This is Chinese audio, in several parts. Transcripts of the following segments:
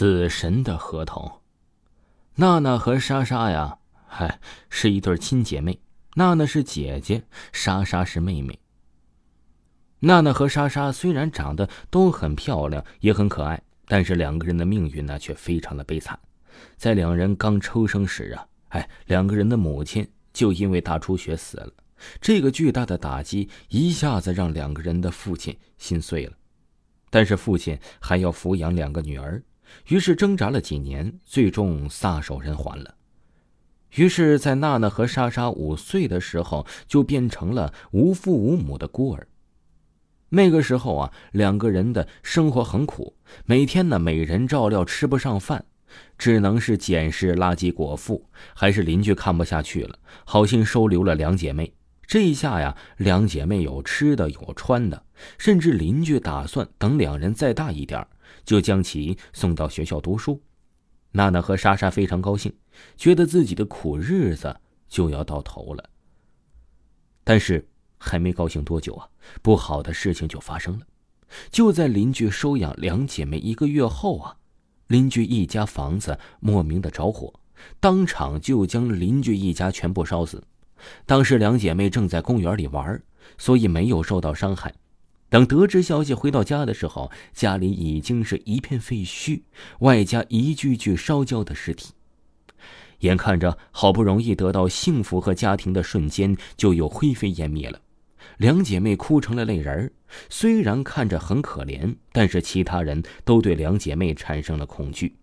死神的合同。娜娜和莎莎呀，嗨，是一对亲姐妹。娜娜是姐姐，莎莎是妹妹。娜娜和莎莎虽然长得都很漂亮，也很可爱，但是两个人的命运呢，却非常的悲惨。在两人刚出生时啊，哎，两个人的母亲就因为大出血死了。这个巨大的打击一下子让两个人的父亲心碎了。但是父亲还要抚养两个女儿，于是挣扎了几年，最终撒手人寰了。于是，在娜娜和莎莎五岁的时候，就变成了无父无母的孤儿。那个时候啊，两个人的生活很苦，每天呢，每人照料吃不上饭，只能是捡拾垃圾果腹。还是邻居看不下去了，好心收留了两姐妹。这一下呀，两姐妹有吃的，有穿的，甚至邻居打算等两人再大一点儿就将其送到学校读书。娜娜和莎莎非常高兴，觉得自己的苦日子就要到头了。但是还没高兴多久啊，不好的事情就发生了。就在邻居收养两姐妹一个月后啊，邻居一家房子莫名的着火，当场就将邻居一家全部烧死。当时两姐妹正在公园里玩，所以没有受到伤害。等得知消息回到家的时候，家里已经是一片废墟，外加一具具烧焦的尸体。眼看着好不容易得到幸福和家庭的瞬间就又灰飞烟灭了，两姐妹哭成了泪人儿。虽然看着很可怜，但是其他人都对两姐妹产生了恐惧。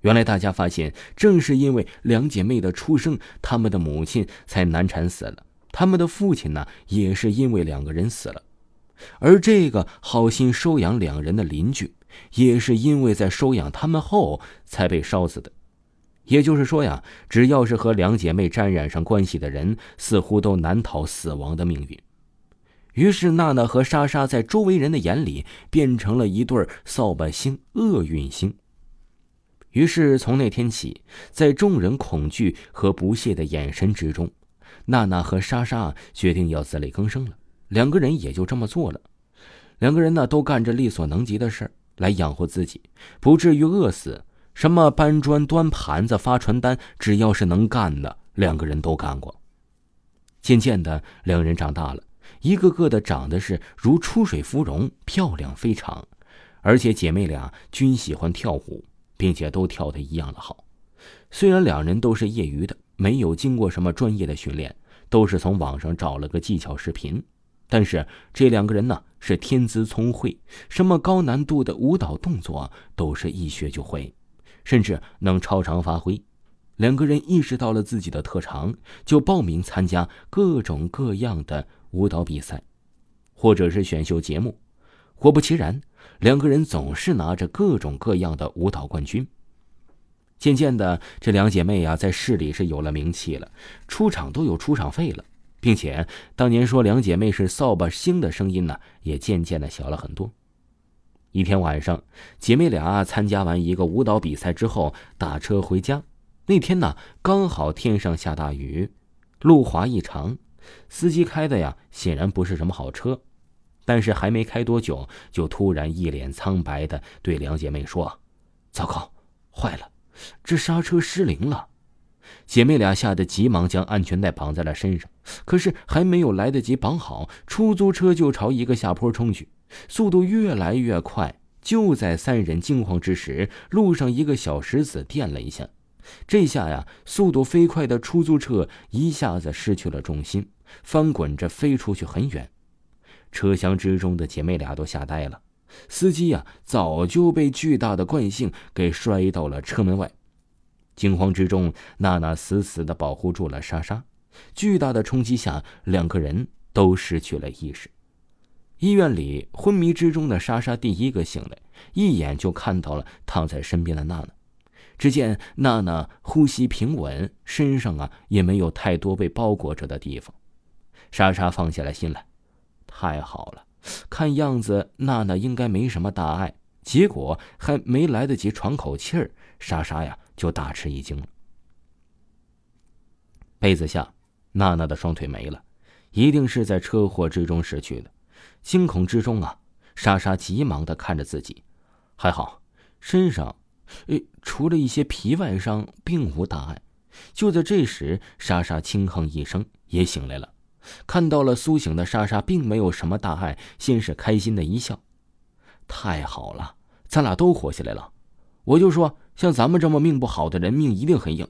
原来大家发现，正是因为两姐妹的出生，他们的母亲才难产死了，他们的父亲呢，也是因为两个人死了。而这个好心收养两人的邻居，也是因为在收养他们后才被烧死的。也就是说呀，只要是和两姐妹沾染上关系的人，似乎都难逃死亡的命运。于是，娜娜和莎莎在周围人的眼里变成了一对扫把星、厄运星。于是，从那天起，在众人恐惧和不屑的眼神之中，娜娜和莎莎决定要自力更生了。两个人也就这么做了，两个人呢都干着力所能及的事儿来养活自己，不至于饿死。什么搬砖、端盘子、发传单，只要是能干的，两个人都干过。渐渐的，两人长大了，一个个的长得是如出水芙蓉，漂亮非常。而且姐妹俩均喜欢跳舞，并且都跳得一样的好。虽然两人都是业余的，没有经过什么专业的训练，都是从网上找了个技巧视频。但是这两个人呢是天资聪慧，什么高难度的舞蹈动作都是一学就会，甚至能超常发挥。两个人意识到了自己的特长，就报名参加各种各样的舞蹈比赛，或者是选秀节目。果不其然，两个人总是拿着各种各样的舞蹈冠军。渐渐的，这两姐妹呀在市里是有了名气了，出场都有出场费了。并且当年说两姐妹是扫把星的声音呢，也渐渐的小了很多。一天晚上，姐妹俩参加完一个舞蹈比赛之后，打车回家。那天呢，刚好天上下大雨，路滑异常，司机开的呀，显然不是什么好车。但是还没开多久，就突然一脸苍白的对两姐妹说：“糟糕，坏了，这刹车失灵了。”姐妹俩吓得急忙将安全带绑在了身上，可是还没有来得及绑好，出租车就朝一个下坡冲去，速度越来越快。就在三人惊慌之时，路上一个小石子垫了一下，这下呀，速度飞快的出租车一下子失去了重心，翻滚着飞出去很远。车厢之中的姐妹俩都吓呆了，司机呀早就被巨大的惯性给摔到了车门外。惊慌之中，娜娜死死的保护住了莎莎。巨大的冲击下，两个人都失去了意识。医院里，昏迷之中的莎莎第一个醒来，一眼就看到了躺在身边的娜娜。只见娜娜呼吸平稳，身上啊也没有太多被包裹着的地方。莎莎放下了心来，太好了，看样子娜娜应该没什么大碍。结果还没来得及喘口气儿，莎莎呀。就大吃一惊了。被子下，娜娜的双腿没了，一定是在车祸之中失去的。惊恐之中啊，莎莎急忙的看着自己，还好身上诶，除了一些皮外伤，并无大碍。就在这时，莎莎轻哼一声，也醒来了。看到了苏醒的莎莎，并没有什么大碍，先是开心的一笑：“太好了，咱俩都活下来了。我就说，像咱们这么命不好的人，命一定很硬。”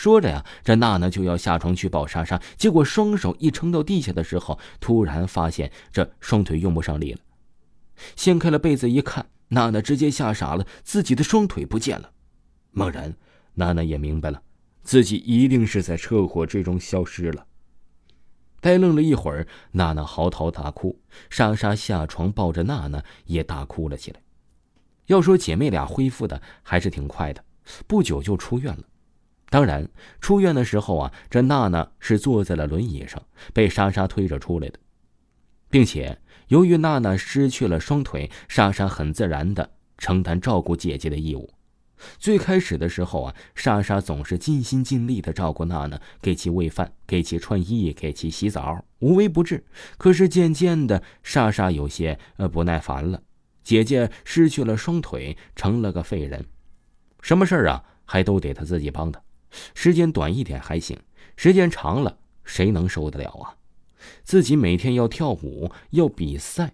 说着呀，这娜娜就要下床去抱莎莎，结果双手一撑到地下的时候，突然发现这双腿用不上力了。掀开了被子一看，娜娜直接吓傻了，自己的双腿不见了。猛然，娜娜也明白了，自己一定是在车祸之中消失了。呆愣了一会儿，娜娜嚎啕大哭，莎莎下床抱着娜娜也大哭了起来。要说姐妹俩恢复的还是挺快的，不久就出院了。当然，出院的时候啊，这娜娜是坐在了轮椅上，被莎莎推着出来的，并且由于娜娜失去了双腿，莎莎很自然的承担照顾姐姐的义务。最开始的时候啊，莎莎总是尽心尽力的照顾娜娜，给其喂饭，给其穿衣，给其洗澡，无微不至。可是渐渐的，莎莎有些呃不耐烦了。姐姐失去了双腿，成了个废人，什么事儿啊，还都得她自己帮的。时间短一点还行，时间长了，谁能受得了啊？自己每天要跳舞，要比赛，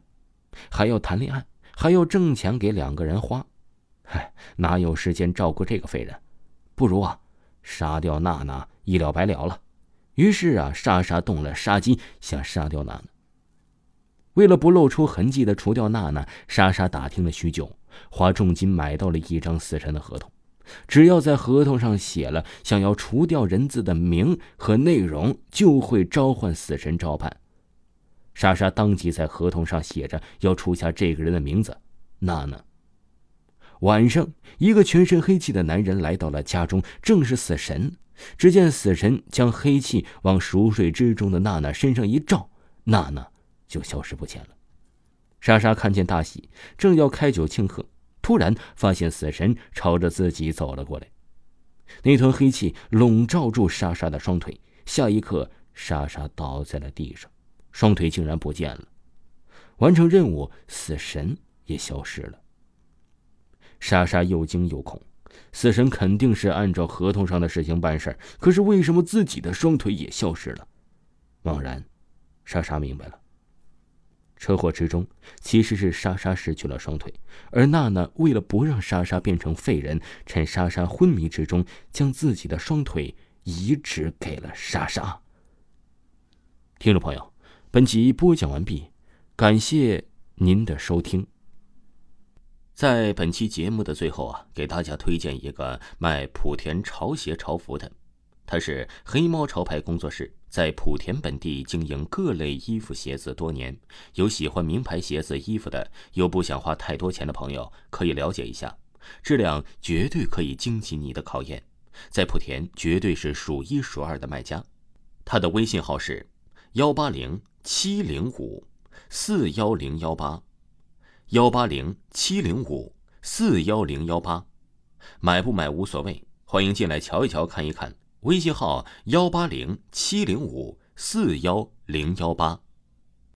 还要谈恋爱，还要挣钱给两个人花。嗨，哪有时间照顾这个废人？不如啊，杀掉娜娜，一了百了了。于是啊，莎莎动了杀机，想杀掉娜娜。为了不露出痕迹的除掉娜娜，莎莎打听了许久，花重金买到了一张死神的合同。只要在合同上写了想要除掉人字的名和内容，就会召唤死神照办。莎莎当即在合同上写着要除下这个人的名字，娜娜。晚上，一个全身黑气的男人来到了家中，正是死神。只见死神将黑气往熟睡之中的娜娜身上一照，娜娜就消失不见了。莎莎看见大喜，正要开酒庆贺，突然发现死神朝着自己走了过来。那团黑气笼罩住莎莎的双腿，下一刻，莎莎倒在了地上，双腿竟然不见了。完成任务，死神也消失了。莎莎又惊又恐，死神肯定是按照合同上的事情办事可是为什么自己的双腿也消失了？猛然，莎莎明白了，车祸之中其实是莎莎失去了双腿，而娜娜为了不让莎莎变成废人，趁莎莎昏迷之中，将自己的双腿移植给了莎莎。听众朋友，本集播讲完毕，感谢您的收听。在本期节目的最后啊，给大家推荐一个卖莆田潮鞋潮服的，他是黑猫潮牌工作室，在莆田本地经营各类衣服鞋子多年，有喜欢名牌鞋子衣服的，又不想花太多钱的朋友，可以了解一下，质量绝对可以经起你的考验，在莆田绝对是数一数二的卖家。他的微信号是幺八零七零五四幺零幺八。幺八零七零五四幺零幺八，买不买无所谓，欢迎进来瞧一瞧，看一看。微信号幺八零七零五四幺零幺八。